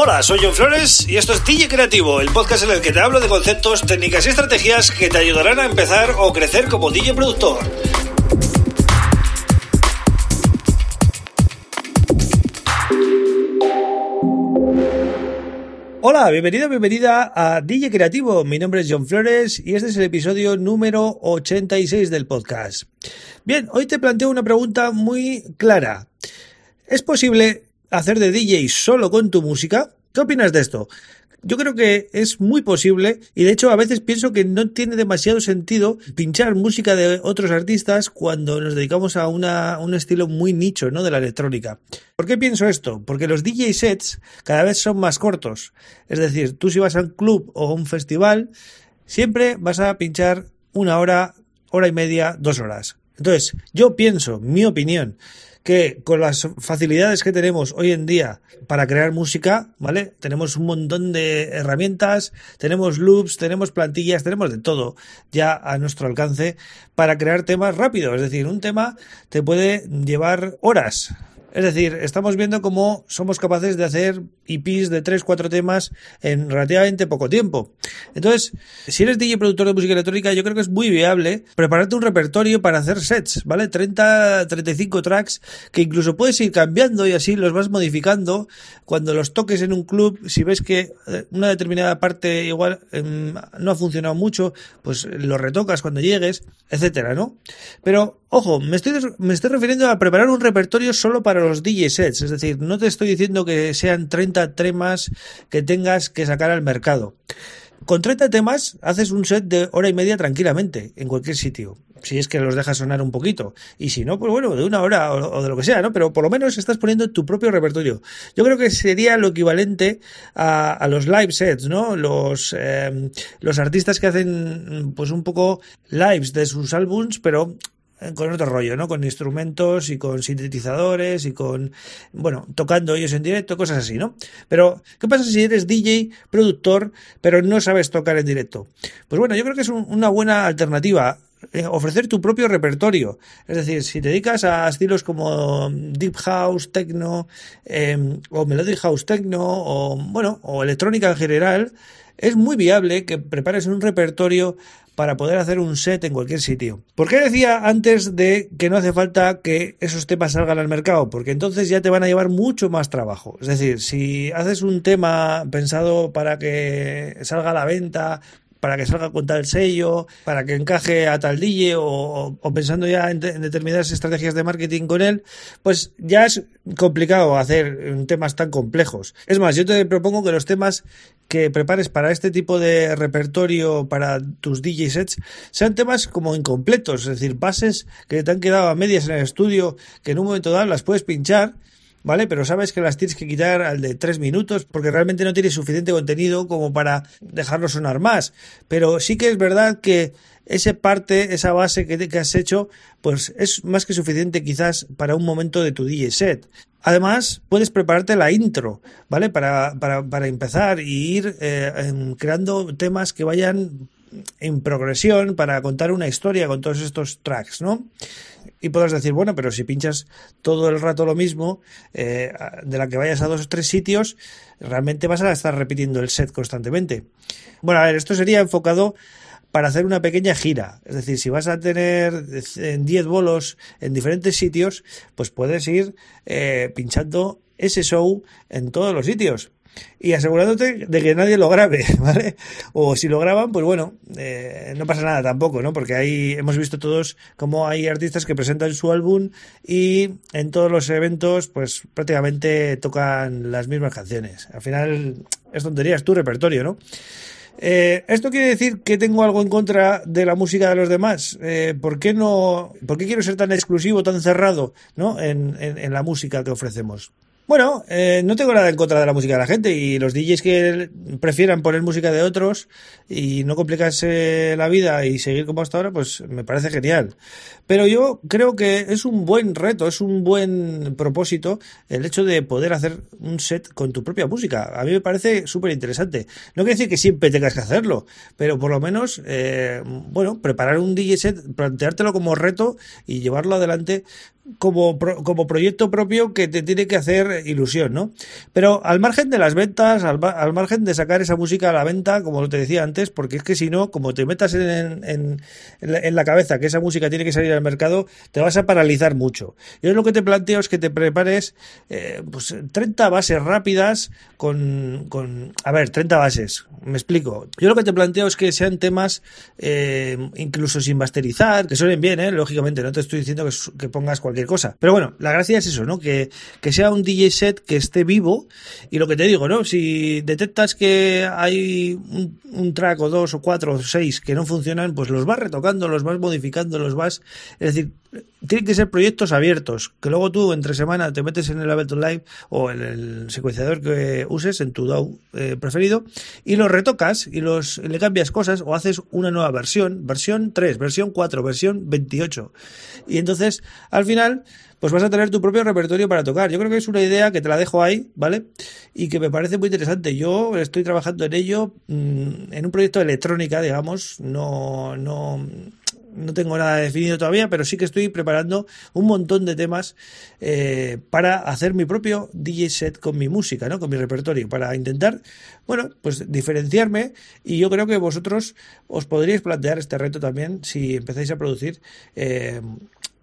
Hola, soy John Flores y esto es DJ Creativo, el podcast en el que te hablo de conceptos, técnicas y estrategias que te ayudarán a empezar o crecer como DJ productor. Hola, bienvenido, bienvenida a DJ Creativo. Mi nombre es John Flores y este es el episodio número 86 del podcast. Bien, hoy te planteo una pregunta muy clara. ¿Es posible hacer de DJ solo con tu música? ¿Qué opinas de esto? Yo creo que es muy posible y de hecho a veces pienso que no tiene demasiado sentido pinchar música de otros artistas cuando nos dedicamos a una, un estilo muy nicho ¿no? de la electrónica. ¿Por qué pienso esto? Porque los DJ sets cada vez son más cortos. Es decir, tú si vas a un club o a un festival, siempre vas a pinchar una hora, hora y media, dos horas. Entonces, yo pienso, mi opinión, que con las facilidades que tenemos hoy en día para crear música, ¿vale? Tenemos un montón de herramientas, tenemos loops, tenemos plantillas, tenemos de todo ya a nuestro alcance para crear temas rápidos. Es decir, un tema te puede llevar horas, es decir, estamos viendo cómo somos capaces de hacer EPs de 3, 4 temas en relativamente poco tiempo. Entonces, si eres DJ productor de música electrónica, yo creo que es muy viable prepararte un repertorio para hacer sets, ¿vale? 30, 35 tracks que incluso puedes ir cambiando y así los vas modificando cuando los toques en un club. Si ves que eh, una determinada parte igual em, no ha funcionado mucho, pues lo retocas cuando llegues, etcétera, ¿no? Pero, ojo, me estoy, me estoy refiriendo a preparar un repertorio solo para los DJ sets, es decir, no te estoy diciendo que sean 30 temas que tengas que sacar al mercado. Con 30 temas haces un set de hora y media tranquilamente en cualquier sitio, si es que los dejas sonar un poquito. Y si no, pues bueno, de una hora o, de lo que sea, ¿no? Pero por lo menos estás poniendo tu propio repertorio. Yo creo que sería lo equivalente a, los live sets, ¿no? Los, eh, los artistas que hacen pues un poco lives de sus álbums, pero con otro rollo, ¿no? Con instrumentos y con sintetizadores y con, bueno, tocando ellos en directo, cosas así, ¿no? Pero, ¿qué pasa si eres DJ, productor, pero no sabes tocar en directo? Pues bueno, yo creo que es una buena alternativa eh, ofrecer tu propio repertorio. Es decir, si te dedicas a estilos como Deep House, Techno, em, o Melodic House Techno, o bueno, o electrónica en general, es muy viable que prepares un repertorio para poder hacer un set en cualquier sitio. ¿Por qué decía antes de que no hace falta que esos temas salgan al mercado? Porque entonces ya te van a llevar mucho más trabajo. Es decir, si haces un tema pensado para que salga a la venta, para que salga con tal sello, para que encaje a tal DJ o, pensando ya en, determinadas estrategias de marketing con él, pues ya es complicado hacer temas tan complejos. Es más, yo te propongo que los temas que prepares para este tipo de repertorio para tus DJ sets sean temas como incompletos, es decir, bases que te han quedado a medias en el estudio, que en un momento dado las puedes pinchar, ¿vale? Pero sabes que las tienes que quitar al de tres minutos porque realmente no tienes suficiente contenido como para dejarlo sonar más. Pero sí que es verdad que esa parte, esa base que, que has hecho, pues es más que suficiente quizás para un momento de tu DJ set. Además, puedes prepararte la intro, ¿vale? Para, para, para empezar y ir eh, creando temas que vayan en progresión para contar una historia con todos estos tracks, ¿no? Y podrás decir, bueno, pero si pinchas todo el rato lo mismo, eh, de la que vayas a dos o tres sitios, realmente vas a estar repitiendo el set constantemente. Bueno, a ver, esto sería enfocado para hacer una pequeña gira. Es decir, si vas a tener 10 bolos en diferentes sitios, pues puedes ir eh, pinchando ese show en todos los sitios y asegurándote de que nadie lo grabe, ¿vale? O si lo graban, pues bueno, eh, no pasa nada tampoco, ¿no? Porque ahí hemos visto todos cómo hay artistas que presentan su álbum y en todos los eventos, pues prácticamente tocan las mismas canciones. Al final es tontería, es tu repertorio, ¿no? Eh, ¿Esto quiere decir que tengo algo en contra de la música de los demás? Eh, ¿por, qué no, ¿Por qué quiero ser tan exclusivo, tan cerrado ¿no? en, en la música que ofrecemos? Bueno, eh, no tengo nada en contra de la música de la gente y los DJs que prefieran poner música de otros y no complicarse la vida y seguir como hasta ahora, pues me parece genial. Pero yo creo que es un buen reto, es un buen propósito el hecho de poder hacer un set con tu propia música. A mí me parece súper interesante. No quiere decir que siempre tengas que hacerlo, pero por lo menos, eh, bueno, preparar un DJ set, planteártelo como reto y llevarlo adelante como, como proyecto propio que te tiene que hacer ilusión, ¿no? Pero al margen de las ventas, al, margen de sacar esa música a la venta, como te decía antes, porque es que si no, como te metas en, en, en, la, cabeza que esa música tiene que salir al mercado, te vas a paralizar mucho. Yo lo que te planteo es que te prepares eh, pues 30 bases rápidas con, con, a ver, 30 bases, me explico. Yo lo que te planteo es que sean temas eh, incluso sin masterizar, que suenen bien, ¿eh? lógicamente, no te estoy diciendo que, que pongas cualquier cosa. Pero bueno, la gracia es eso, ¿no? Que, que sea un DJ set que esté vivo y lo que te digo, ¿no? Si detectas que hay un, un track o dos o cuatro o seis que no funcionan, pues los vas retocando, los vas modificando, los vas... Es decir, tienen que ser proyectos abiertos, que luego tú entre semana te metes en el Ableton Live o en el secuenciador que uses, en tu DAW eh, preferido, y los retocas y los le cambias cosas o haces una nueva versión, versión 3, versión 4, versión 28. Y entonces, al final, pues vas a tener tu propio repertorio para tocar. Yo creo que es una idea que te la dejo ahí, ¿vale? Y que me parece muy interesante. Yo estoy trabajando en ello mm, en un proyecto de electrónica, digamos, no, no, no tengo nada definido todavía, pero sí que estoy preparando un montón de temas eh, para hacer mi propio DJ set con mi música, ¿no? Con mi repertorio, para intentar, bueno, pues diferenciarme y yo creo que vosotros os podríais plantear este reto también si empezáis a producir eh,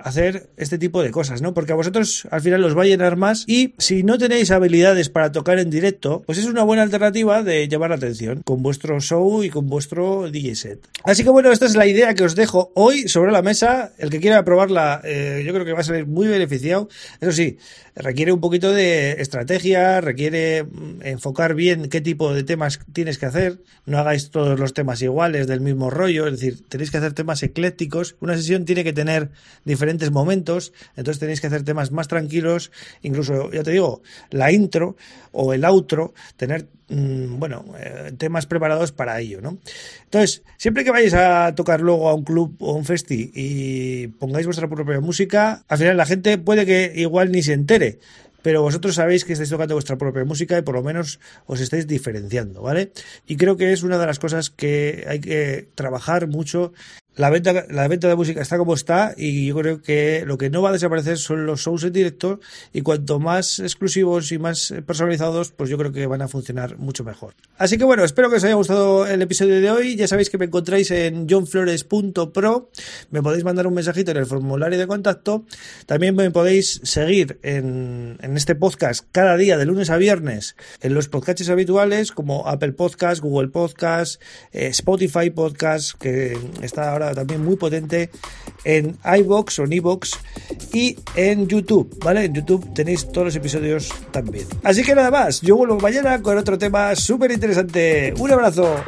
hacer este tipo de cosas, ¿no? Porque a vosotros al final os va a llenar más y si no tenéis habilidades para tocar en directo, pues es una buena alternativa de llamar la atención con vuestro show y con vuestro DJ set. Así que bueno, esta es la idea que os dejo hoy sobre la mesa. El que quiera probarla, eh, yo creo que va a salir muy beneficiado. Eso sí, requiere un poquito de estrategia, requiere mm, enfocar bien qué tipo de temas tienes que hacer. No hagáis todos los temas iguales, del mismo rollo, es decir, tenéis que hacer temas eclécticos. Una sesión tiene que tener diferentes momentos, entonces tenéis que hacer temas más tranquilos, incluso, ya te digo, la intro o el outro, tener mm, bueno, eh, temas preparados para ello, ¿no? Entonces, siempre que vayáis a tocar luego a un club o un festi y pongáis vuestra propia música, al final la gente puede que igual ni se entere, pero vosotros sabéis que estáis tocando vuestra propia música y por lo menos os estáis diferenciando, ¿vale? Y creo que es una de las cosas que hay que trabajar mucho la venta, la venta de música está como está y yo creo que lo que no va a desaparecer son los shows en directo y cuanto más exclusivos y más personalizados, pues yo creo que van a funcionar mucho mejor. Así que bueno, espero que os haya gustado el episodio de hoy. Ya sabéis que me encontráis en johnflores.pro. Me podéis mandar un mensajito en el formulario de contacto. También me podéis seguir en, en este podcast cada día de lunes a viernes en los podcasts habituales como Apple Podcast, Google Podcast, eh, Spotify Podcast, que está también muy potente en iBox o en iBox y en YouTube, ¿vale? En YouTube tenéis todos los episodios también. Así que nada más, yo vuelvo mañana con otro tema súper interesante. Un abrazo.